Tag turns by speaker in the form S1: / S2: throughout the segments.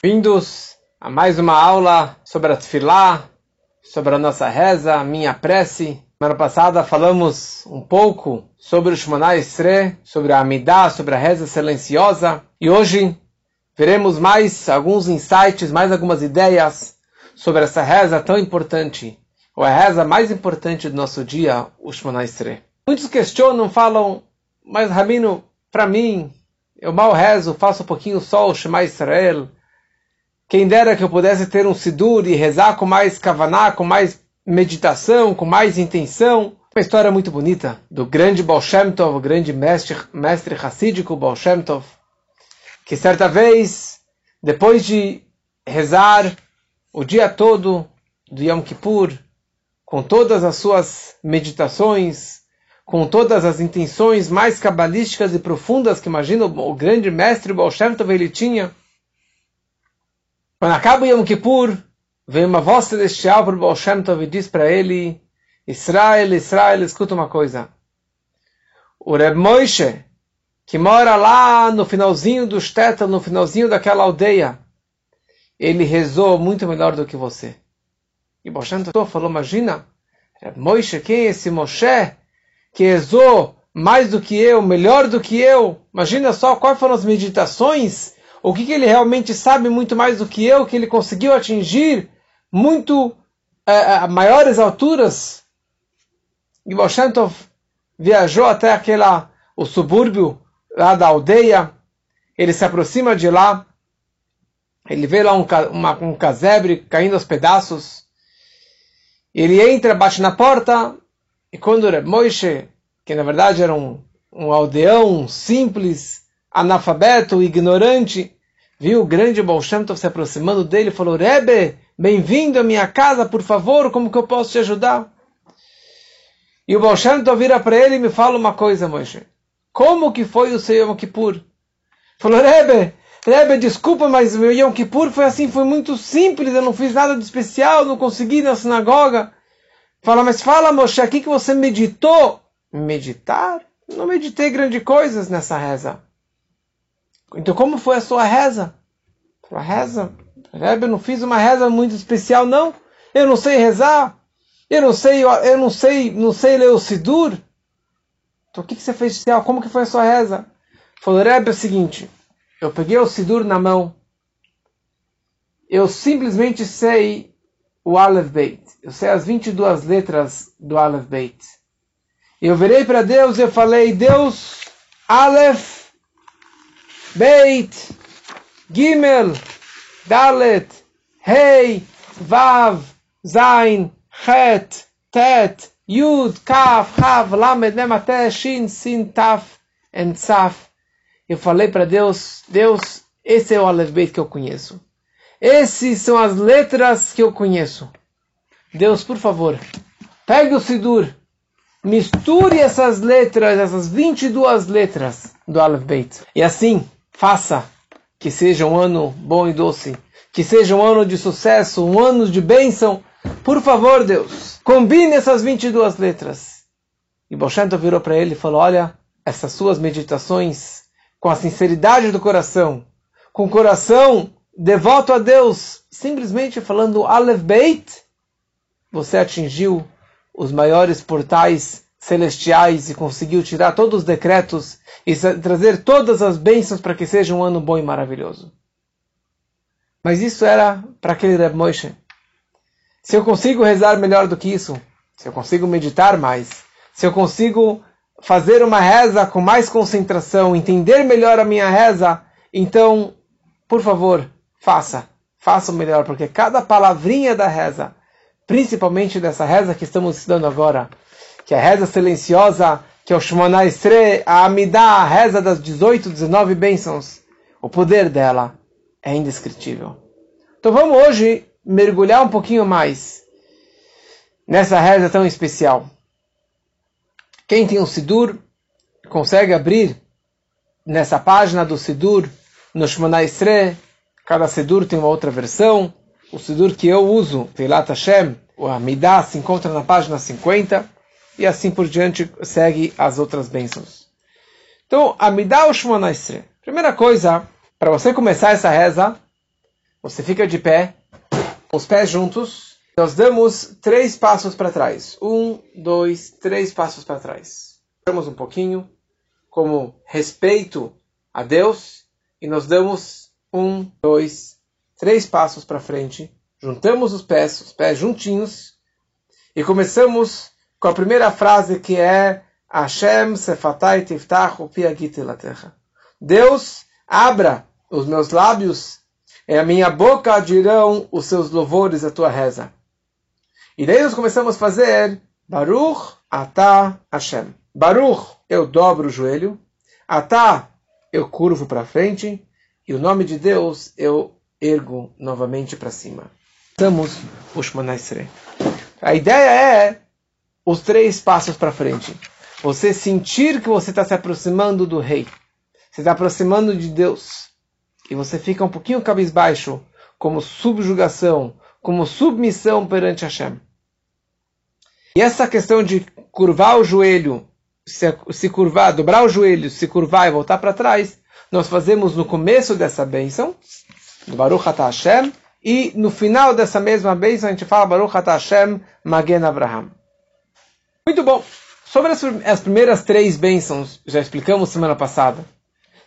S1: Vindos a mais uma aula sobre a Tfilá, sobre a nossa reza, a minha prece. Semana passada falamos um pouco sobre o Shemona Estre, sobre a Amidah, sobre a reza silenciosa. E hoje veremos mais alguns insights, mais algumas ideias sobre essa reza tão importante, ou a reza mais importante do nosso dia, o Shemona Estre. Muitos questionam, falam, mas Ramino, para mim, eu mal rezo, faço um pouquinho só o Shema Israel. Quem dera que eu pudesse ter um Sidur e rezar com mais kavaná, com mais meditação, com mais intenção. Uma história muito bonita do grande Baal Shem Tov, o grande mestre, mestre Hassídico Baal Shem Tov, que certa vez, depois de rezar o dia todo do Yom Kippur, com todas as suas meditações, com todas as intenções mais cabalísticas e profundas que imagina o grande mestre Baal Shem Tov ele tinha, quando acaba Yom Kippur, vem uma voz celestial para o Baal Shem Tov e diz para ele, Israel, Israel, escuta uma coisa. O Reb Moishe, que mora lá no finalzinho do Shtetl, no finalzinho daquela aldeia, ele rezou muito melhor do que você. E Baal Shem Tov falou, imagina, Reb Moishe, quem é esse Moshe que rezou mais do que eu, melhor do que eu? Imagina só quais foram as meditações o que, que, ele realmente sabe muito mais do que eu, que ele conseguiu atingir muito é, maiores alturas. E Boshentov viajou até aquela, o subúrbio lá da aldeia, ele se aproxima de lá, ele vê lá um, uma, um casebre caindo aos pedaços, ele entra, bate na porta, e quando Moishe, que na verdade era um, um aldeão simples, analfabeto, ignorante, viu o grande Baal Shem Tov se aproximando dele e falou, Rebbe, bem-vindo à minha casa, por favor, como que eu posso te ajudar? E o Baal Shem Tov vira para ele e me fala uma coisa, Moshe. Como que foi o seu Yom Kippur? Falou, Rebbe, Rebbe, desculpa, mas meu Yom Kippur foi assim, foi muito simples, eu não fiz nada de especial, não consegui na sinagoga. Fala, mas fala, Moshe, aqui que você meditou. Meditar? Não meditei grandes coisas nessa reza. Então, como foi a sua reza? A reza? Rebbe, eu não fiz uma reza muito especial, não. Eu não sei rezar. Eu não sei, eu não sei, não sei ler o Sidur. Então, o que, que você fez especial? Como que foi a sua reza? Falou, Rebbe, é o seguinte. Eu peguei o Sidur na mão. Eu simplesmente sei o Aleph Beit. Eu sei as 22 letras do Aleph Beit. Eu virei para Deus e eu falei, Deus, Aleph Beit, Gimel, Dalet, Hey, Vav, Zain, Het, Tet, Yud, Kaf, Hav, Lamed, Mem, Shin, Sin, Taf, and Saf. Eu falei para Deus, Deus, esse é o Aleph Beit que eu conheço. Esses são as letras que eu conheço. Deus, por favor, pegue o Sidur, misture essas letras, essas 22 letras do Aleph Beit. E assim, Faça que seja um ano bom e doce, que seja um ano de sucesso, um ano de bênção. Por favor, Deus, combine essas 22 letras. E Boshento virou para ele e falou: Olha, essas suas meditações, com a sinceridade do coração, com o coração devoto a Deus, simplesmente falando Aleph Beit, você atingiu os maiores portais celestiais e conseguiu tirar todos os decretos e trazer todas as bênçãos para que seja um ano bom e maravilhoso. Mas isso era para aquele Reb Moshe. Se eu consigo rezar melhor do que isso, se eu consigo meditar mais, se eu consigo fazer uma reza com mais concentração, entender melhor a minha reza, então, por favor, faça. Faça o melhor, porque cada palavrinha da reza, principalmente dessa reza que estamos estudando agora, que é a reza silenciosa, que é o Shemona Estre, a Amidah, a reza das 18, 19 bênçãos, o poder dela é indescritível. Então vamos hoje mergulhar um pouquinho mais nessa reza tão especial. Quem tem um Sidur consegue abrir nessa página do Sidur, no Shemona Estre, cada Sidur tem uma outra versão. O Sidur que eu uso, Teilat Hashem, o Amidah, se encontra na página 50 e assim por diante segue as outras bênçãos. Então, Amidá Shmona Primeira coisa, para você começar essa reza, Você fica de pé, os pés juntos. Nós damos três passos para trás. Um, dois, três passos para trás. Damos um pouquinho, como respeito a Deus, e nós damos um, dois, três passos para frente. Juntamos os pés, os pés juntinhos, e começamos com a primeira frase que é Hashem sefatai tiftach la terra. Deus, abra os meus lábios e a minha boca dirão os seus louvores à tua reza. E daí nós começamos a fazer Baruch Atah Hashem. Baruch, eu dobro o joelho. Atah, eu curvo para frente. E o nome de Deus eu ergo novamente para cima. Estamos Shemana A ideia é os três passos para frente. Você sentir que você está se aproximando do rei. Você está aproximando de Deus. E você fica um pouquinho cabisbaixo, como subjugação, como submissão perante Hashem. E essa questão de curvar o joelho, se, se curvar, dobrar o joelho, se curvar e voltar para trás, nós fazemos no começo dessa bênção, do Baruch Atah Hashem, e no final dessa mesma bênção a gente fala Baruch Atah Hashem Magen Abraham. Muito bom. Sobre as, as primeiras três bênçãos, já explicamos semana passada,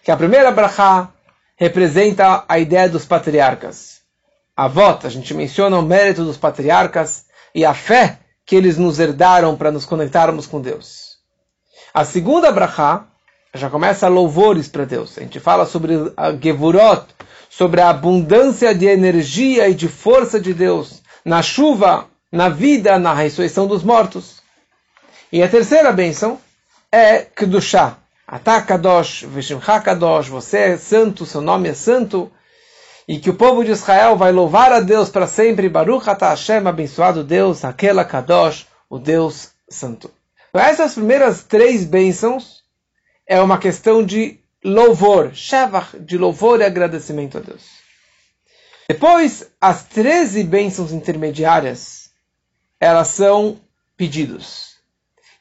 S1: que a primeira brachá representa a ideia dos patriarcas. A vota, a gente menciona o mérito dos patriarcas e a fé que eles nos herdaram para nos conectarmos com Deus. A segunda brachá já começa louvores para Deus. A gente fala sobre a Gevurot, sobre a abundância de energia e de força de Deus na chuva, na vida, na ressurreição dos mortos. E a terceira bênção é Kedushá. Atakadosh, Veshimcha Kadosh, você é santo, seu nome é santo. E que o povo de Israel vai louvar a Deus para sempre. Baruch Ata Hashem, abençoado Deus, aquela Kadosh, o Deus santo. Então, essas primeiras três bênçãos é uma questão de louvor, Shevach, de louvor e agradecimento a Deus. Depois, as treze bênçãos intermediárias, elas são pedidos.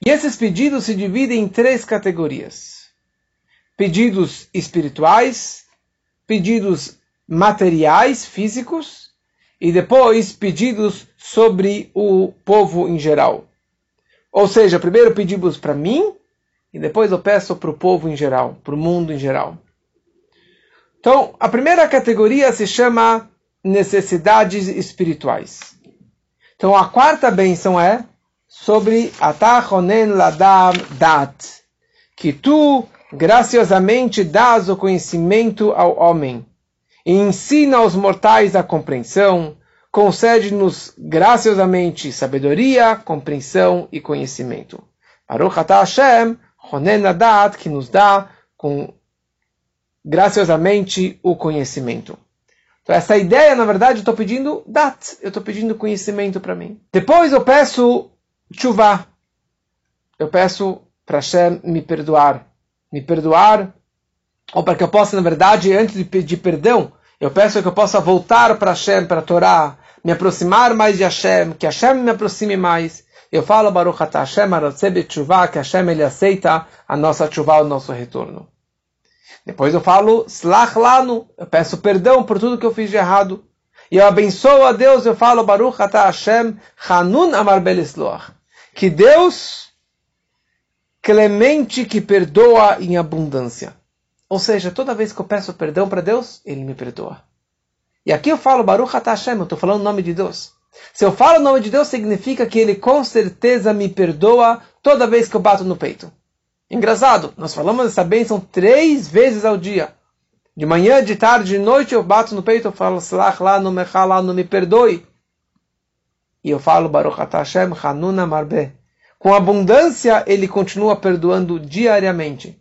S1: E esses pedidos se dividem em três categorias: pedidos espirituais, pedidos materiais, físicos, e depois pedidos sobre o povo em geral. Ou seja, primeiro pedimos para mim e depois eu peço para o povo em geral, para o mundo em geral. Então, a primeira categoria se chama necessidades espirituais. Então, a quarta benção é sobre Atachonen Ladam Dat, que tu graciosamente dás o conhecimento ao homem e ensina aos mortais a compreensão, concede-nos graciosamente sabedoria, compreensão e conhecimento. Baruch Atah Hashem, Honen Adat, que nos dá com graciosamente o conhecimento. Então, essa ideia, na verdade, eu estou pedindo dat, eu estou pedindo conhecimento para mim. Depois eu peço chuva. Eu peço para Hashem me perdoar. Me perdoar, ou para que eu possa, na verdade, antes de pedir perdão, eu peço que eu possa voltar para Hashem, para a Torá, me aproximar mais de Hashem, que Hashem me aproxime mais. Eu falo Baruch Atah Hashem Aratzebe Tshuva, que Hashem ele aceita a nossa tshuva, o nosso retorno. Depois eu falo Slach Lanu, eu peço perdão por tudo que eu fiz de errado. E eu abençoo a Deus, eu falo Baruch Atah Hashem Hanun Amar Belisloach que Deus clemente que perdoa em abundância. Ou seja, toda vez que eu peço perdão para Deus, Ele me perdoa. E aqui eu falo Baruch Hashem, eu estou falando o nome de Deus. Se eu falo o nome de Deus, significa que Ele com certeza me perdoa toda vez que eu bato no peito. Engraçado, nós falamos essa bênção três vezes ao dia. De manhã, de tarde, de noite eu bato no peito, eu falo, lá, não me lá, não me perdoe. E eu falo Baruch Hashem Hanuna Marbe. Com abundância, ele continua perdoando diariamente.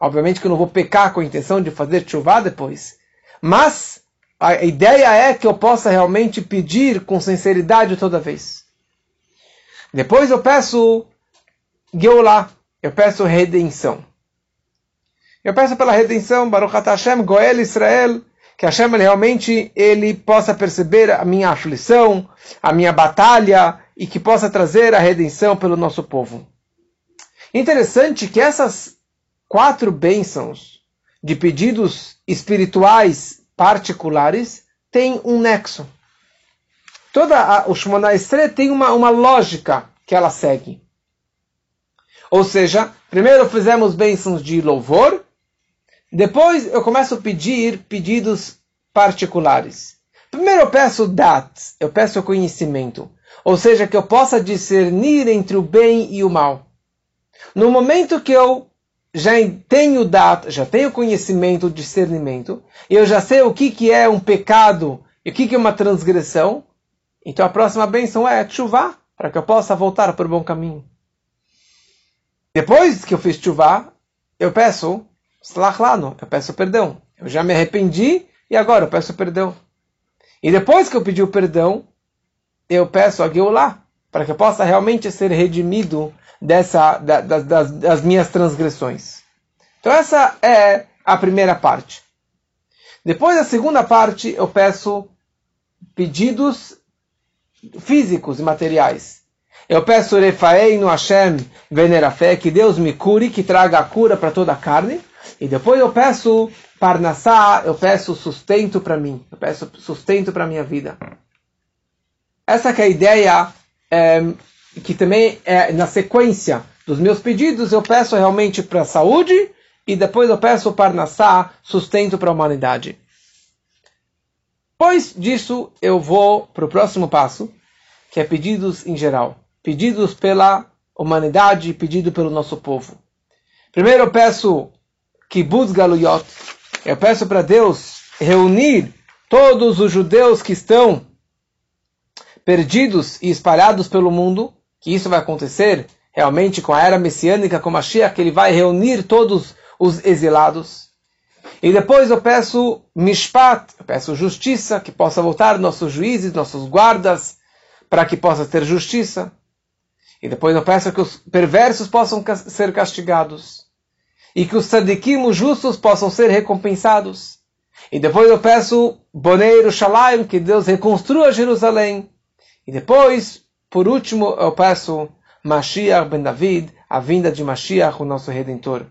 S1: Obviamente que eu não vou pecar com a intenção de fazer chuva depois. Mas a ideia é que eu possa realmente pedir com sinceridade toda vez. Depois eu peço Geulah, eu peço redenção. Eu peço pela redenção, Baruch Hashem, Goel Israel, que Hashem realmente ele possa perceber a minha aflição, a minha batalha e que possa trazer a redenção pelo nosso povo. Interessante que essas quatro bênçãos de pedidos espirituais particulares tem um nexo. Toda a, o Shemona Estre tem uma, uma lógica que ela segue. Ou seja, primeiro fizemos bênçãos de louvor, depois eu começo a pedir pedidos particulares. Primeiro eu peço dat, eu peço conhecimento. Ou seja, que eu possa discernir entre o bem e o mal. No momento que eu já tenho dat, já tenho conhecimento, discernimento, e eu já sei o que, que é um pecado e o que, que é uma transgressão, então a próxima bênção é chuva, para que eu possa voltar para o bom caminho. Depois que eu fiz chuva, eu peço slachlano, eu peço perdão. Eu já me arrependi e agora eu peço perdão. E depois que eu pedi o perdão, eu peço a Geulah, para que eu possa realmente ser redimido dessa, da, das, das minhas transgressões. Então essa é a primeira parte. Depois da segunda parte, eu peço pedidos físicos e materiais. Eu peço no Hashem Venerafé, que Deus me cure, que traga a cura para toda a carne. E depois eu peço Parnassá, eu peço sustento para mim. Eu peço sustento para minha vida. Essa é a ideia é, que também é na sequência dos meus pedidos, eu peço realmente para a saúde e depois eu peço para Nassá sustento para a humanidade. Depois disso, eu vou para o próximo passo, que é pedidos em geral. Pedidos pela humanidade, pedido pelo nosso povo. Primeiro eu peço Kibbutz Galuyot. Eu peço para Deus reunir todos os judeus que estão perdidos e espalhados pelo mundo que isso vai acontecer realmente com a era messiânica, com Mashiach, que ele vai reunir todos os exilados. E depois eu peço mishpat, eu peço justiça, que possa voltar nossos juízes, nossos guardas, para que possa ter justiça. E depois eu peço que os perversos possam ser castigados. E que os tzadikim, os justos, possam ser recompensados. E depois eu peço Boneiro Shalayim, que Deus reconstrua Jerusalém. E depois por último, eu peço Mashiach ben David, a vinda de Mashiach, o nosso Redentor.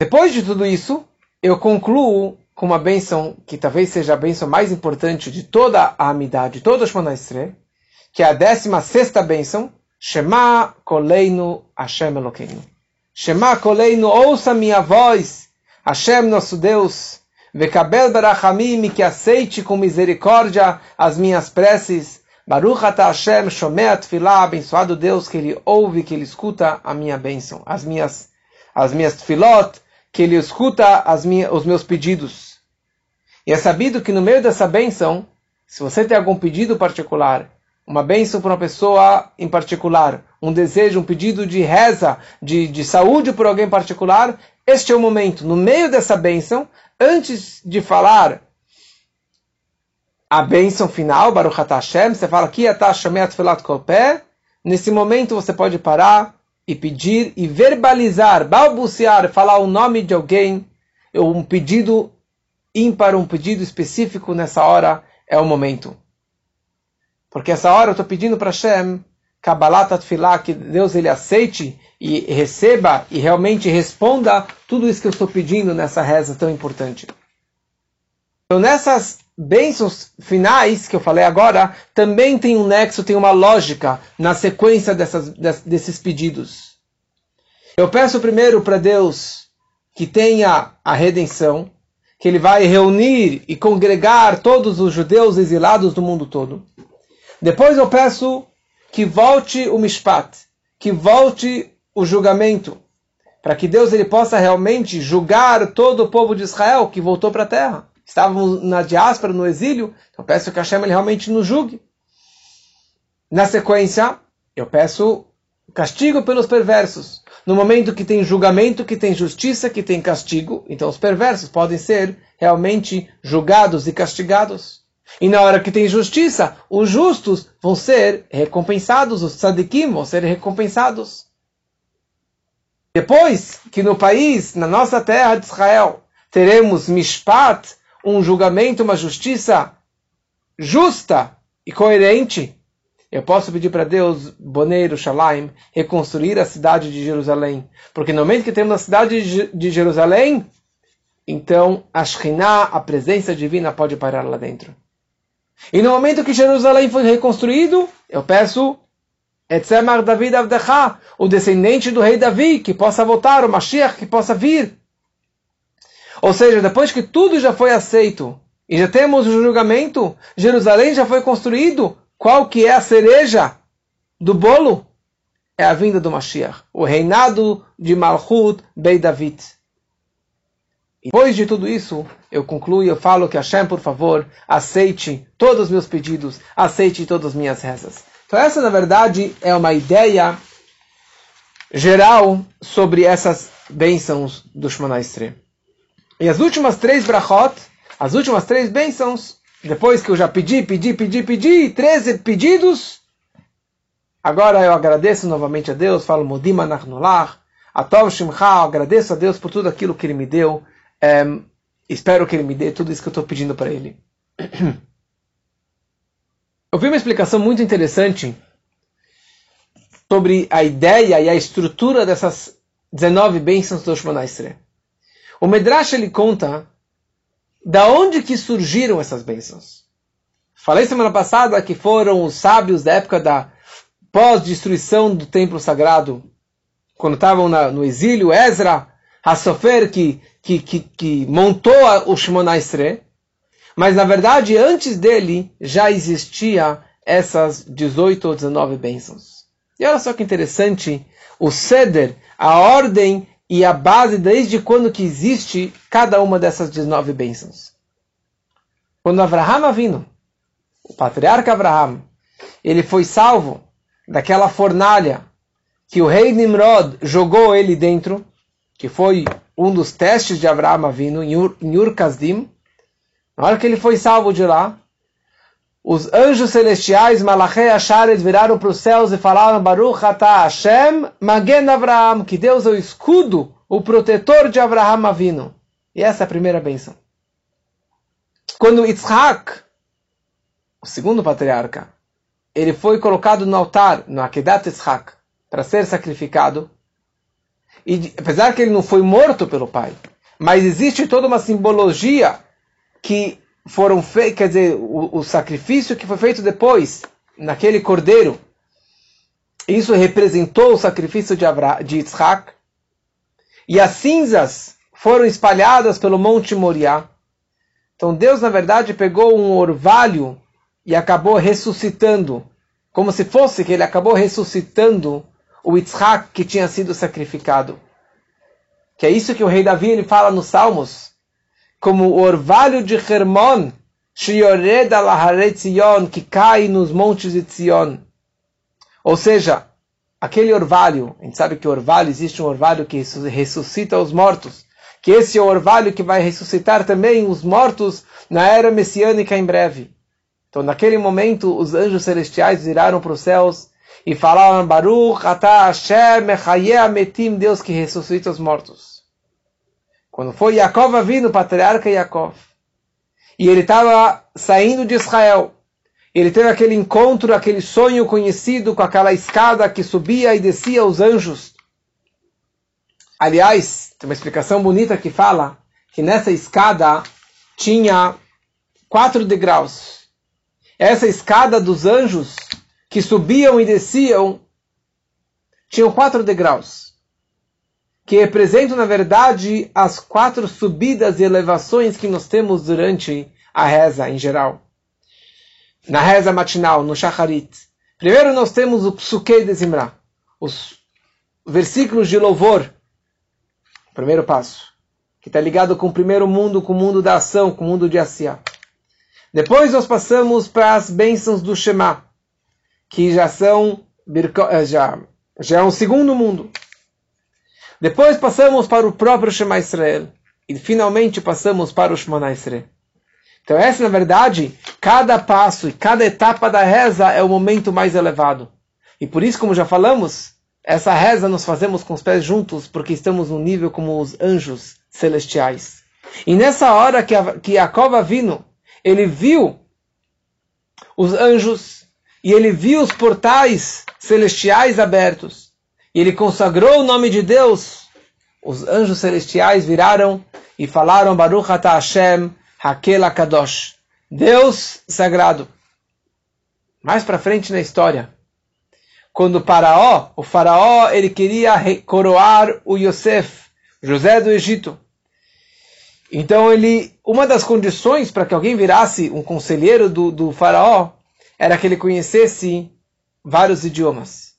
S1: Depois de tudo isso, eu concluo com uma bênção que talvez seja a bênção mais importante de toda a amidade, de todo o Shemona que é a décima sexta bênção, Shema Koleinu Hashem Elokeinu. Shema Koleinu, ouça minha voz, Hashem nosso Deus, Vekabel Barachamim, que aceite com misericórdia as minhas preces, Baruch ata Hashem shomea tefilá, abençoado Deus que ele ouve, que ele escuta a minha bênção, as minhas, as minhas tefilot, que ele escuta as minhas, os meus pedidos. E é sabido que no meio dessa bênção, se você tem algum pedido particular, uma bênção para uma pessoa em particular, um desejo, um pedido de reza, de, de saúde por alguém particular, este é o momento, no meio dessa bênção, antes de falar a bênção final, Baruch Hashem, você fala aqui, nesse momento você pode parar e pedir e verbalizar, balbuciar, falar o nome de alguém, um pedido ímpar, um pedido específico nessa hora é o momento. Porque essa hora eu estou pedindo para Hashem, Kabbalah Tatfilah, que Deus ele aceite e receba e realmente responda tudo isso que eu estou pedindo nessa reza tão importante. Então nessas bênçãos finais que eu falei agora também tem um nexo, tem uma lógica na sequência dessas, desses pedidos. Eu peço primeiro para Deus que tenha a redenção, que Ele vai reunir e congregar todos os judeus exilados do mundo todo. Depois eu peço que volte o Mishpat, que volte o julgamento, para que Deus ele possa realmente julgar todo o povo de Israel que voltou para a terra estavam na diáspora, no exílio, então peço que Hashem ele realmente nos julgue. Na sequência, eu peço castigo pelos perversos. No momento que tem julgamento, que tem justiça, que tem castigo, então os perversos podem ser realmente julgados e castigados. E na hora que tem justiça, os justos vão ser recompensados, os tzadikim vão ser recompensados. Depois que no país, na nossa terra de Israel, teremos mishpat, um julgamento, uma justiça justa e coerente, eu posso pedir para Deus, Boneiro, Shalaim, reconstruir a cidade de Jerusalém. Porque no momento que temos a cidade de Jerusalém, então a Shekhinah, a presença divina, pode parar lá dentro. E no momento que Jerusalém foi reconstruído, eu peço Etzemar David Avdecha, o descendente do rei Davi, que possa voltar, o Mashiach, que possa vir. Ou seja, depois que tudo já foi aceito e já temos o julgamento, Jerusalém já foi construído, qual que é a cereja do bolo? É a vinda do Mashiach, o reinado de Malchut Bey David. Depois de tudo isso, eu concluo e eu falo que Hashem, por favor, aceite todos os meus pedidos, aceite todas as minhas rezas. Então essa, na verdade, é uma ideia geral sobre essas bênçãos do Shemana Estre. E as últimas três brachot, as últimas três bênçãos, depois que eu já pedi, pedi, pedi, pedi, 13 pedidos, agora eu agradeço novamente a Deus, falo Modim Anachnulah, Atov Shimcha, agradeço a Deus por tudo aquilo que Ele me deu, espero que Ele me dê tudo isso que eu estou pedindo para Ele. Eu vi uma explicação muito interessante sobre a ideia e a estrutura dessas 19 bênçãos do Shemona Estre. O Medrash ele conta da onde que surgiram essas bênçãos. Falei semana passada que foram os sábios da época da pós-destruição do templo sagrado, quando estavam no exílio, Ezra, Hassofer, que, que, que, que montou o Shemona Estre, mas na verdade, antes dele já existia essas 18 ou 19 bênçãos. E olha só que interessante, o Seder, a ordem e a base desde quando que existe cada uma dessas 19 bênçãos. Quando Abraham vindo, o patriarca Abraham, ele foi salvo daquela fornalha que o rei Nimrod jogou ele dentro, que foi um dos testes de Abraham vindo em Ur Kasdim, na hora que ele foi salvo de lá, os anjos celestiais, Malachei Asharet, viraram para os céus e falaram, Baruch Ata Hashem, Magen Avraham, que Deus é o escudo, o protetor de Abraham Avino. E essa é a primeira bênção. Quando Yitzhak, o segundo patriarca, ele foi colocado no altar, no Akedat Yitzhak, para ser sacrificado, e apesar que ele não foi morto pelo pai, mas existe toda uma simbologia que foram feitos, quer dizer, o, o, sacrifício que foi feito depois, naquele cordeiro, isso representou o sacrifício de, Abra, de Yitzhak, e as cinzas foram espalhadas pelo Monte Moriá. Então Deus, na verdade, pegou um orvalho e acabou ressuscitando, como se fosse que ele acabou ressuscitando o Yitzhak que tinha sido sacrificado. Que é isso que o rei Davi ele fala nos Salmos como o orvalho de Hermon, que cai nos montes de Zion. Ou seja, aquele orvalho, a gente sabe que orvalho, existe um orvalho que ressuscita os mortos, que esse é o orvalho que vai ressuscitar também os mortos na era messiânica em breve. Então, naquele momento, os anjos celestiais viraram para os céus e falaram, Baruch atah Hashem mechaye Deus que ressuscita os mortos. Quando foi Yaakov vindo, o patriarca Yaakov, e ele estava saindo de Israel, ele teve aquele encontro, aquele sonho conhecido com aquela escada que subia e descia os anjos. Aliás, tem uma explicação bonita que fala que nessa escada tinha quatro degraus. Essa escada dos anjos que subiam e desciam tinham quatro degraus que representam, na verdade, as quatro subidas e elevações que nós temos durante a reza em geral. Na reza matinal, no Shacharit. Primeiro nós temos o Psukei de Zimra, os versículos de louvor. Primeiro passo, que está ligado com o primeiro mundo, com o mundo da ação, com o mundo de Asiá. Depois nós passamos para as bênçãos do Shema, que já são eh, já, já é um segundo mundo. Depois passamos para o próprio Shema Israel. E finalmente passamos para o Shema Israel. Então essa, na verdade, cada passo e cada etapa da reza é o momento mais elevado. E por isso, como já falamos, essa reza nós fazemos com os pés juntos, porque estamos no nível como os anjos celestiais. E nessa hora que, a, que Jacob ele viu os anjos e ele viu os portais celestiais abertos e ele consagrou o nome de Deus, os anjos celestiais viraram e falaram Baruch Ata Hashem Hakel Kadosh, Deus sagrado. Mais para frente na história, quando o faraó, o faraó, ele queria coroar o Yosef, José do Egito. Então ele, uma das condições para que alguém virasse um conselheiro do, do faraó era que ele conhecesse vários idiomas.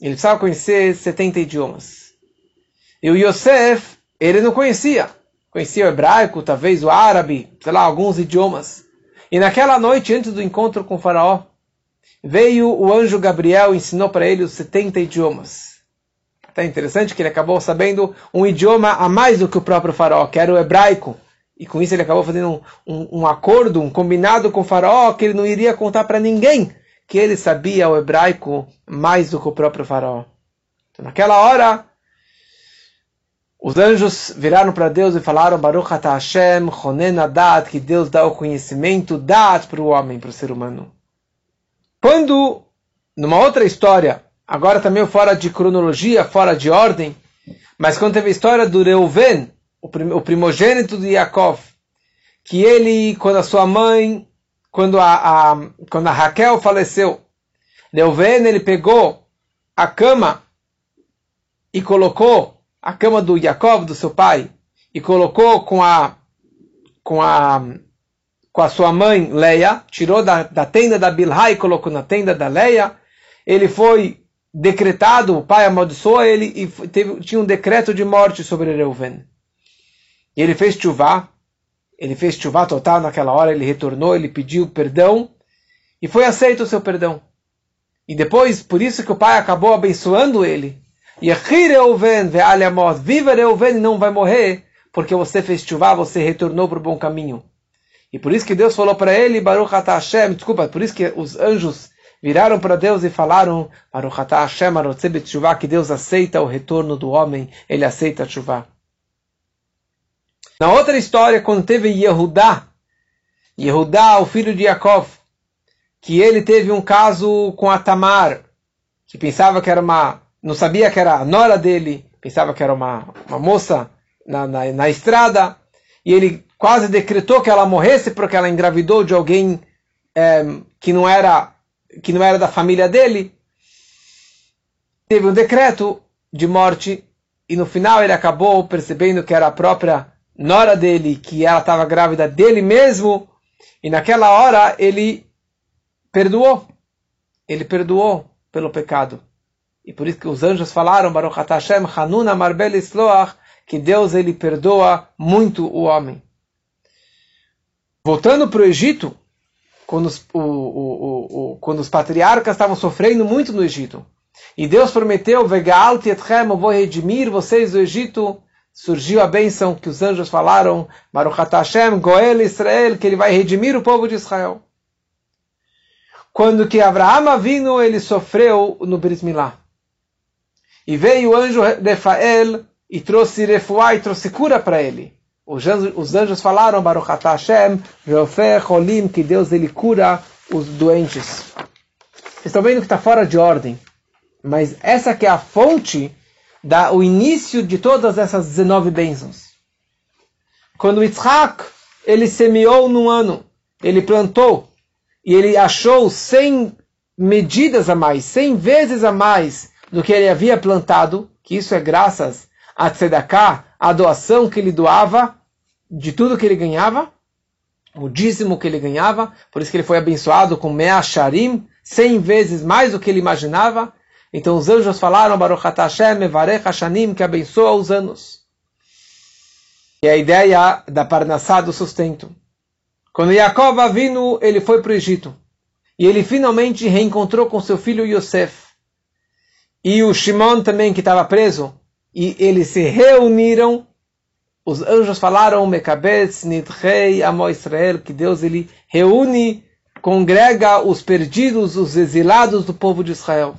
S1: Ele precisava conhecer 70 idiomas. E o Yosef, ele não conhecia. Conhecia o hebraico, talvez o árabe, sei lá, alguns idiomas. E naquela noite, antes do encontro com o faraó, veio o anjo Gabriel e ensinou para ele os 70 idiomas. Tá interessante que ele acabou sabendo um idioma a mais do que o próprio faraó, que era o hebraico. E com isso ele acabou fazendo um, um, um acordo, um combinado com o faraó, que ele não iria contar para ninguém que ele sabia o hebraico mais do que o próprio faraó. Então, naquela hora, os anjos viraram para Deus e falaram: Baruch Ata Hashem, Chonen Adat, que Deus dá o conhecimento, dat para o homem, para o ser humano. Quando, numa outra história, agora também fora de cronologia, fora de ordem, mas quando teve a história do Reuven, o primogênito de Yaakov, que ele, quando a sua mãe quando a, a, quando a Raquel faleceu, Reuven ele pegou a cama e colocou a cama do Jacob, do seu pai, e colocou com a com a com a sua mãe Leia, tirou da, da tenda da Bilha e colocou na tenda da Leia. Ele foi decretado, o pai amaldiçoou ele e teve, tinha um decreto de morte sobre Reuven. E ele fez chuvá, ele fez chuva total naquela hora, ele retornou, ele pediu perdão e foi aceito o seu perdão. E depois, por isso que o pai acabou abençoando ele. Viva Reuven não vai morrer, porque você fez chuva, você retornou para o bom caminho. E por isso que Deus falou para ele, Baruch Ata Hashem, desculpa, por isso que os anjos viraram para Deus e falaram, Baruch Ata Hashem, que Deus aceita o retorno do homem, ele aceita a chuva. Na outra história, quando teve Yehudá, Yehudá, o filho de Yaakov, que ele teve um caso com a Tamar, que pensava que era uma, não sabia que era a nora dele, pensava que era uma, uma moça na, na, na estrada, e ele quase decretou que ela morresse porque ela engravidou de alguém é, que não era que não era da família dele. Teve um decreto de morte e no final ele acabou percebendo que era a própria nora dele, que ela estava grávida dele mesmo, e naquela hora ele perdoou. Ele perdoou pelo pecado. E por isso que os anjos falaram, Baruch Hashem, Hanuna Marbel Isloach, que Deus ele perdoa muito o homem. Voltando para o Egito, quando os, o, o, o, quando os patriarcas estavam sofrendo muito no Egito, e Deus prometeu, Vegaal Tietchem, eu vou redimir vocês do Egito, surgiu a bênção que os anjos falaram, Baruch Hashem, Goel Israel, que ele vai redimir o povo de Israel. Quando que Abraão vindo, ele sofreu no Brit Milá. E veio o anjo Rafael e trouxe refuá e trouxe cura para ele. Os anjos, os anjos falaram, Baruch Hashem, Reofé Cholim, que Deus ele cura os doentes. Vocês estão vendo que está fora de ordem. Mas essa que é a fonte dá o início de todas essas 19 bênçãos. Quando Yitzhak, ele semeou num ano, ele plantou, e ele achou 100 medidas a mais, 100 vezes a mais do que ele havia plantado, que isso é graças a Tzedakah, a doação que ele doava, de tudo que ele ganhava, o dízimo que ele ganhava, por isso que ele foi abençoado com Mea Sharim, 100 vezes mais do que ele imaginava, então os anjos falaram, Baruch Hashem, Mevarech Hashanim, que abençoa os anos. E a ideia da Parnassá do sustento. Quando Jacob vindo, ele foi para o Egito. E ele finalmente reencontrou com seu filho Yosef. E o Shimon também, que estava preso. E eles se reuniram. Os anjos falaram, Mekabetz, Nidrei, Amo Israel, que Deus ele reúne, congrega os perdidos, os exilados do povo de Israel.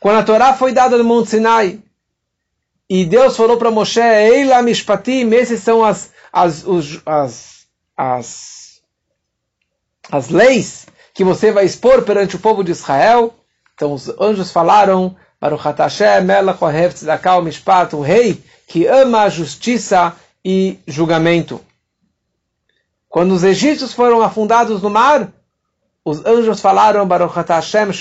S1: Quando a Torá foi dada no Monte Sinai, e Deus falou para Moshe, Eila Mishpatim, esses são as, as, os, as, as, as leis que você vai expor perante o povo de Israel. Então os anjos falaram, Baruch Hashem, Melech Ohev Tzedakah Mishpat, o rei que ama a justiça e julgamento. Quando os egípcios foram afundados no mar, os anjos falaram Hashem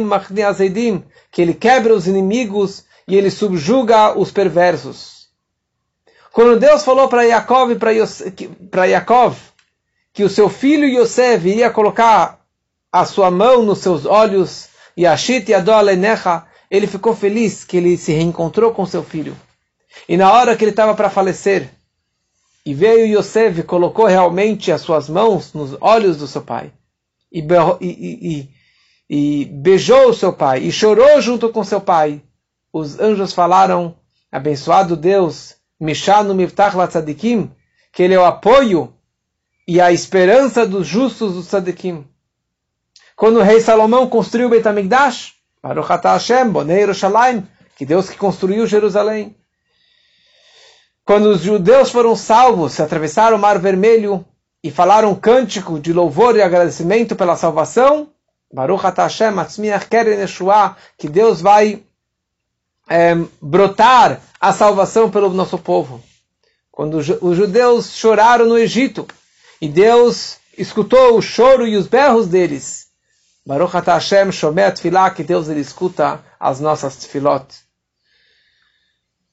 S1: Machni que ele quebra os inimigos e ele subjuga os perversos. Quando Deus falou para Yaakov para que o seu filho Yosef iria colocar a sua mão nos seus olhos e Ashit Yadol ele ficou feliz que ele se reencontrou com seu filho. E na hora que ele estava para falecer, e veio Yosef e colocou realmente as suas mãos nos olhos do seu pai, e, e, e, e beijou o seu pai, e chorou junto com seu pai, os anjos falaram, abençoado Deus, Mishanu Miftach Latzadikim, que ele é o apoio e a esperança dos justos dos tzadikim. Quando o rei Salomão construiu HaMikdash, Baruch Atah Hashem, Bonei Yerushalayim, que Deus que construiu Jerusalém. Quando os judeus foram salvos, se atravessaram o Mar Vermelho e falaram um cântico de louvor e agradecimento pela salvação, Baruch Hashem, que Deus vai é, brotar a salvação pelo nosso povo. Quando os judeus choraram no Egito e Deus escutou o choro e os berros deles, Baruch Hashem Shomet Tfilah, que Deus ele escuta as nossas tfilot.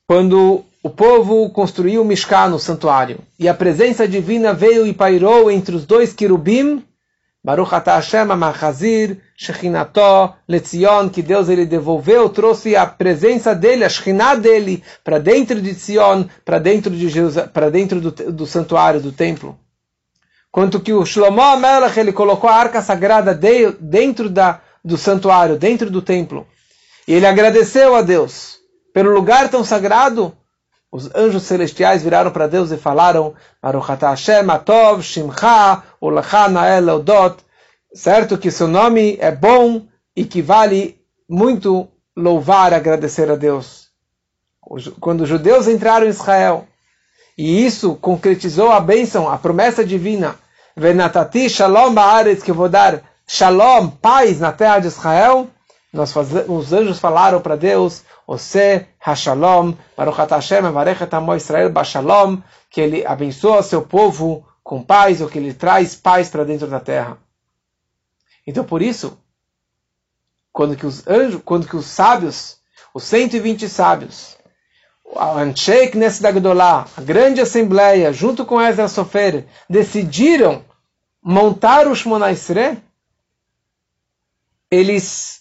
S1: Quando o povo construiu o Mishkan, no santuário, e a presença divina veio e pairou entre os dois querubim, Baruch Atah Hashem Amachazir, Shechinató, Letzion, que Deus ele devolveu, trouxe a presença dele, a Shekhinah dele, para dentro de Tzion, para dentro, de para dentro do, do, santuário, do templo. Quanto que o Shlomo Amelach, ele colocou a arca sagrada de, dentro da, do santuário, dentro do templo. E ele agradeceu a Deus pelo lugar tão sagrado, os anjos celestiais viraram para Deus e falaram: Baruch Hashem Atov Shimcha Ulachana El Certo que seu nome é bom e que vale muito louvar agradecer a Deus. Quando os judeus entraram em Israel, e isso concretizou a bênção, a promessa divina, Venatati Shalom Baaretz, que eu vou dar Shalom, paz na terra de Israel, nós faz, os anjos falaram para Deus, Ose Hashalom, Baruch Hashem, Avarechet Amo Israel Bashalom, que ele abençoa seu povo com paz, ou que ele traz paz para dentro da terra. Então, por isso, quando que os anjos, quando que os sábios, os 120 sábios, a Anshei Knesset Agdolá, a grande assembleia, junto com Ezra Sofer, decidiram montar o Shmona Esrei, eles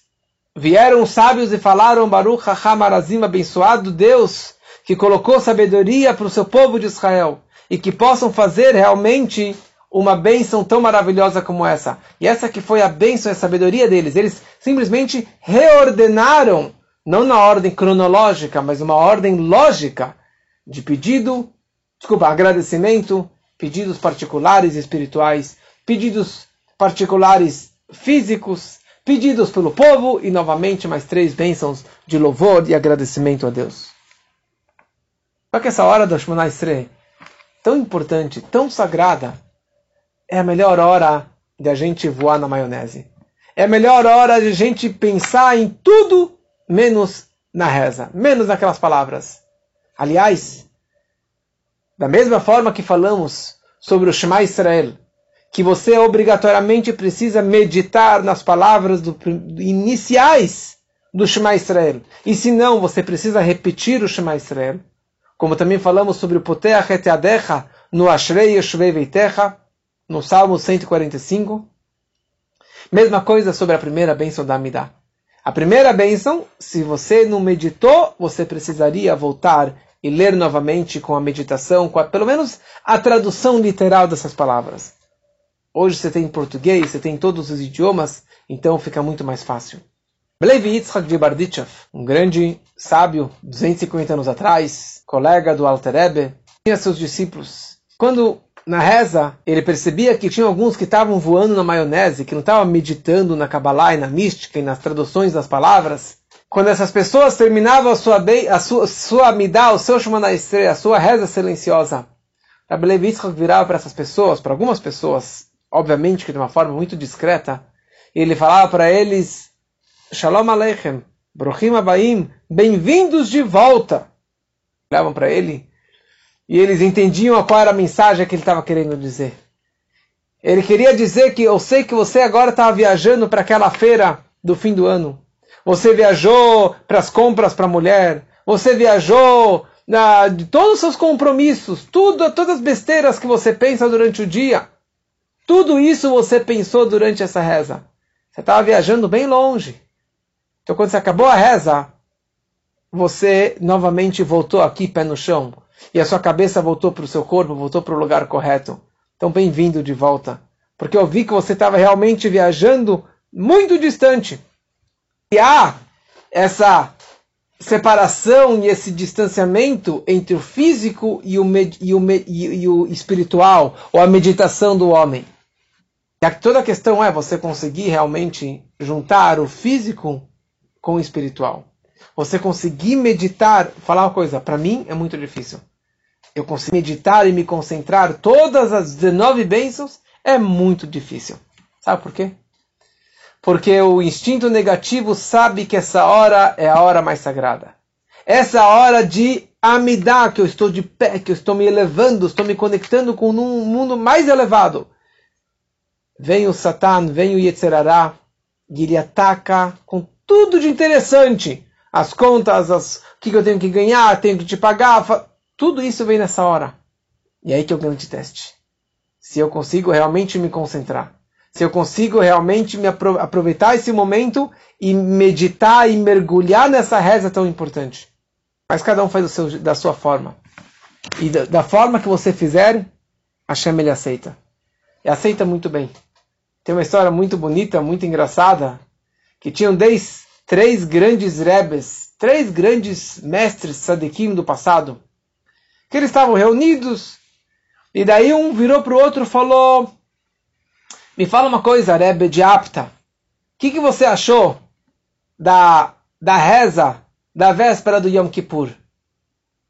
S1: Vieram os sábios e falaram, Baruch Hacham Arazim, abençoado Deus, que colocou sabedoria para o seu povo de Israel, e que possam fazer realmente uma bênção tão maravilhosa como essa. E essa que foi a bênção e a sabedoria deles. Eles simplesmente reordenaram, não na ordem cronológica, mas uma ordem lógica de pedido, desculpa, agradecimento, pedidos particulares espirituais, pedidos particulares físicos, pedidos pelo povo e novamente mais três bênçãos de louvor e agradecimento a Deus. Só que essa hora da Shemona Esrei, tão importante, tão sagrada, é a melhor hora de a gente voar na maionese. É a melhor hora de a gente pensar em tudo menos na reza, menos naquelas palavras. Aliás, da mesma forma que falamos sobre o Shema Israel, que você obrigatoriamente precisa meditar nas palavras do, iniciais do Shema Israel. E se não, você precisa repetir o Shema Israel. Como também falamos sobre o Poteach et Adecha no Ashrei Yeshuvei Veitecha, no Salmo 145. Mesma coisa sobre a primeira bênção da Amidah. A primeira bênção, se você não meditou, você precisaria voltar e ler novamente com a meditação, com a, pelo menos a tradução literal dessas palavras. Hoje você tem português, você tem todos os idiomas, então fica muito mais fácil. Levi Yitzhak de Bardichev, um grande sábio, 250 anos atrás, colega do Alter Rebbe, tinha seus discípulos. Quando na reza ele percebia que tinha alguns que estavam voando na maionese, que não estavam meditando na Kabbalah e na mística e nas traduções das palavras, quando essas pessoas terminavam a sua, a sua, sua amidá, o seu Shemana a sua reza silenciosa, Rabbi Yitzhak virava para essas pessoas, para algumas pessoas, obviamente que de uma forma muito discreta, ele falava para eles, Shalom Aleichem, Brochim Abaim, bem-vindos de volta. Olhavam para ele e eles entendiam qual era a mensagem que ele estava querendo dizer. Ele queria dizer que eu sei que você agora estava viajando para aquela feira do fim do ano. Você viajou para as compras para a mulher. Você viajou na, de todos os seus compromissos, tudo, todas as besteiras que você pensa durante o dia. Tudo isso você pensou durante essa reza. Você estava viajando bem longe. Então, quando você acabou a reza, você novamente voltou aqui, pé no chão. E a sua cabeça voltou para o seu corpo, voltou para o lugar correto. Então, bem-vindo de volta. Porque eu vi que você estava realmente viajando muito distante. E há essa separação e esse distanciamento entre o físico e o, e o, e o espiritual, ou a meditação do homem. E toda a questão é você conseguir realmente juntar o físico com o espiritual. Você conseguir meditar, falar uma coisa, para mim é muito difícil eu consigo meditar e me concentrar todas as 19 bênçãos, é muito difícil. Sabe por quê? Porque o instinto negativo sabe que essa hora é a hora mais sagrada. Essa hora de amidar, que eu estou de pé, que eu estou me elevando, estou me conectando com um mundo mais elevado. Vem o Satan, vem o Yetzerará, e ele ataca com tudo de interessante. As contas, as, o que eu tenho que ganhar, tenho que te pagar. Tudo isso vem nessa hora. E aí que é o grande teste. Se eu consigo realmente me concentrar. Se eu consigo realmente me aproveitar esse momento e meditar e mergulhar nessa reza tão importante. Mas cada um faz seu, da sua forma. E da, da, forma que você fizer, Hashem ele aceita. E aceita muito bem. Tem uma história muito bonita, muito engraçada, que tinham dez, três grandes rebes, três grandes mestres sadiquim do passado, que eles estavam reunidos, e daí um virou para o outro e falou, me fala uma coisa, Rebbe de Apta, o que, que você achou da, da reza da véspera do Yom Kippur?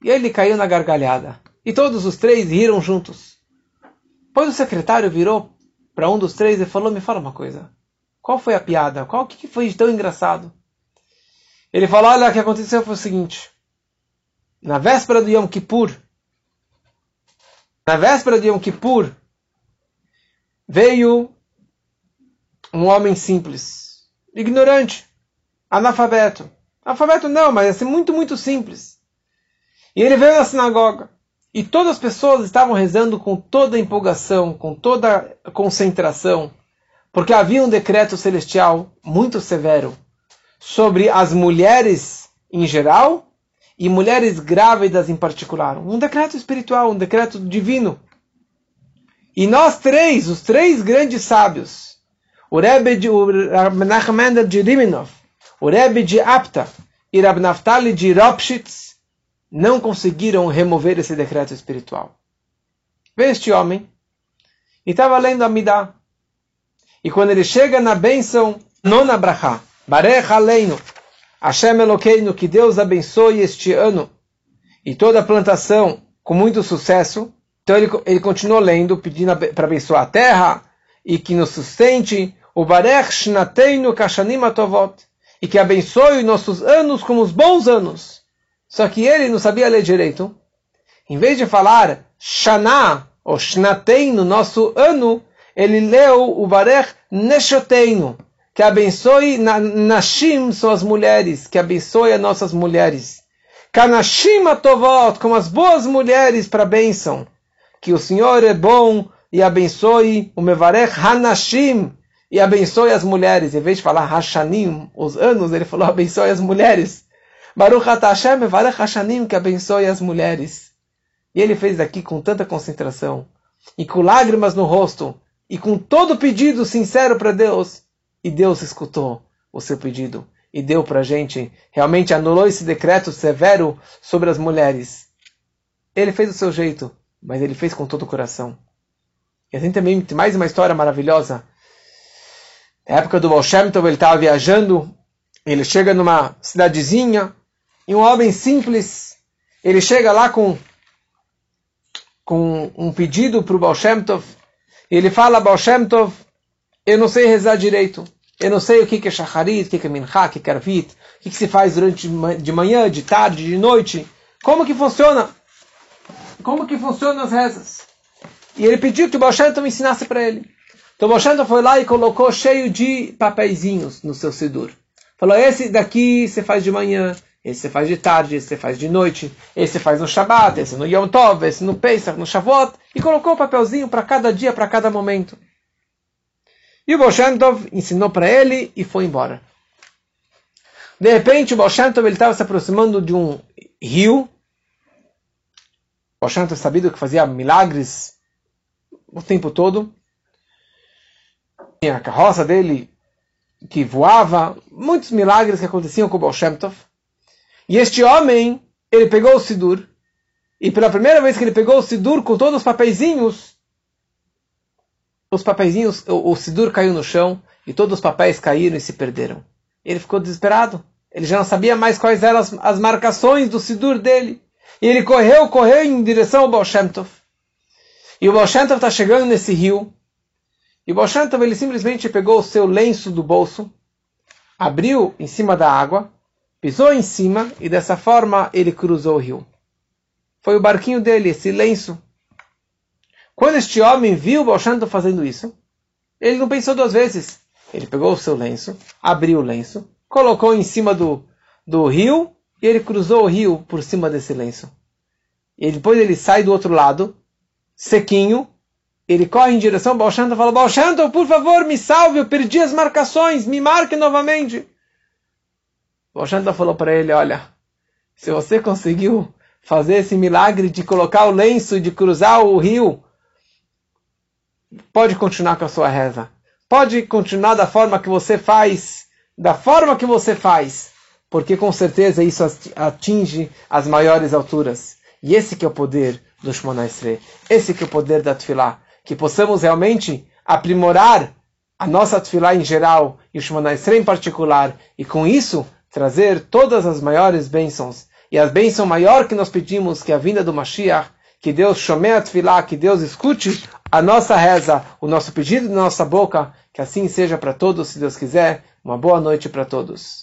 S1: E ele caiu na gargalhada. E todos os três riram juntos. Depois o secretário virou para um dos três e falou: Me fala uma coisa. Qual foi a piada? Qual que foi de tão engraçado? Ele falou: Olha, o que aconteceu foi o seguinte. Na véspera do Yom Kippur, na véspera de Yom Kippur, veio um homem simples, ignorante, analfabeto. Analfabeto não, mas assim, muito, muito simples. E ele veio na sinagoga. E todas as pessoas estavam rezando com toda a empolgação, com toda a concentração, porque havia um decreto celestial muito severo sobre as mulheres em geral e mulheres grávidas em particular. Um decreto espiritual, um decreto divino. E nós três, os três grandes sábios, o Rebbe de Menachem de Riminov, o Rebbe de Apta e Rab Naftali de Ropshitz, não conseguiram remover esse decreto espiritual. Vê este homem e estava lendo a Midah. E quando ele chega na bênção, nona brachá, Barech Aleinu, Hashem Eloqueino, que Deus abençoe este ano e toda a plantação com muito sucesso. Então ele, ele continuou lendo, pedindo para abençoar a terra e que nos sustente. O Barech Shnateinu Kashanim Atovot. E que abençoe nossos anos como os bons anos. Só que ele não sabia ler direito. Em vez de falar Shana ou Shnateinu, nosso ano, ele leu o Barech Neshoteinu que abençoe Nashim, são as mulheres, que abençoe as nossas mulheres. Kanashim Atovot, como as boas mulheres para bênção. Que o Senhor é bom e abençoe o Mevarech Hanashim, e abençoe as mulheres. Em vez de falar Hashanim, os anos, ele falou abençoe as mulheres. Baruch Hashem Mevarech Hashanim, que abençoe as mulheres. E ele fez aqui com tanta concentração, e com lágrimas no rosto, e com todo pedido sincero para Deus e Deus escutou o seu pedido e deu para a gente, realmente anulou esse decreto severo sobre as mulheres. Ele fez o seu jeito, mas ele fez com todo o coração. E assim também tem mais uma história maravilhosa. Na época do Baal Shem Tov, ele estava viajando, ele chega numa cidadezinha, e um homem simples, ele chega lá com, com um pedido para o Baal Shem Tov, e ele fala, Baal Shem Tov, eu não sei rezar direito. Eu não sei o que é shacharit, o que é mincha, o que é arvit, o que se faz durante de manhã, de tarde, de noite. Como que funciona? Como que funcionam as rezas? E ele pediu que o Baal Shem Tov ensinasse para ele. Então o Baal Shem Tov foi lá e colocou cheio de papeizinhos no seu sidur. Falou, esse daqui você faz de manhã, esse você faz de tarde, esse você faz de noite, esse você faz no Shabbat, esse no Yom Tov, esse no Pesach, no Shavuot. E colocou o papelzinho para cada dia, para cada momento. E o Baal Shem Tov ensinou para ele e foi embora. De repente, o Baal Shem Tov estava se aproximando de um rio. O Baal Shem Tov sabido que fazia milagres o tempo todo. Tinha a carroça dele que voava, muitos milagres que aconteciam com o Baal Shem Tov. E este homem, ele pegou o Sidur, e pela primeira vez que ele pegou o Sidur com todos os papeizinhos, os papeizinhos, o, o Sidur caiu no chão, e todos os papéis caíram e se perderam. Ele ficou desesperado. Ele já não sabia mais quais eram as, as marcações do Sidur dele. E ele correu, correu em direção ao Baal. E o Baal está chegando nesse rio, e o Baal ele simplesmente pegou o seu lenço do bolso, abriu em cima da água, pisou em cima e dessa forma ele cruzou o rio. Foi o barquinho dele, esse lenço. Quando este homem viu o Tov fazendo isso, ele não pensou duas vezes. Ele pegou o seu lenço, abriu o lenço, colocou em cima do, do rio e ele cruzou o rio por cima desse lenço. E depois ele sai do outro lado, sequinho, ele corre em direção ao Tov e fala, Tov, por favor, me salve, eu perdi as marcações, me marque novamente. O Baal Shem Tov falou para ele, olha, se você conseguiu fazer esse milagre de colocar o lenço, de cruzar o rio, pode continuar com a sua reza. Pode continuar da forma que você faz, da forma que você faz, porque com certeza isso atinge as maiores alturas. E esse que é o poder do Shemona. Esse que é o poder da Tfilah que possamos realmente aprimorar a nossa tefilá em geral e o Shemona em particular, e com isso trazer todas as maiores bênçãos. E a bênção maior que nós pedimos, que é a vinda do Mashiach, que Deus chame a tefilá, que Deus escute a nossa reza, o nosso pedido da nossa boca, que assim seja para todos, se Deus quiser. Uma boa noite para todos.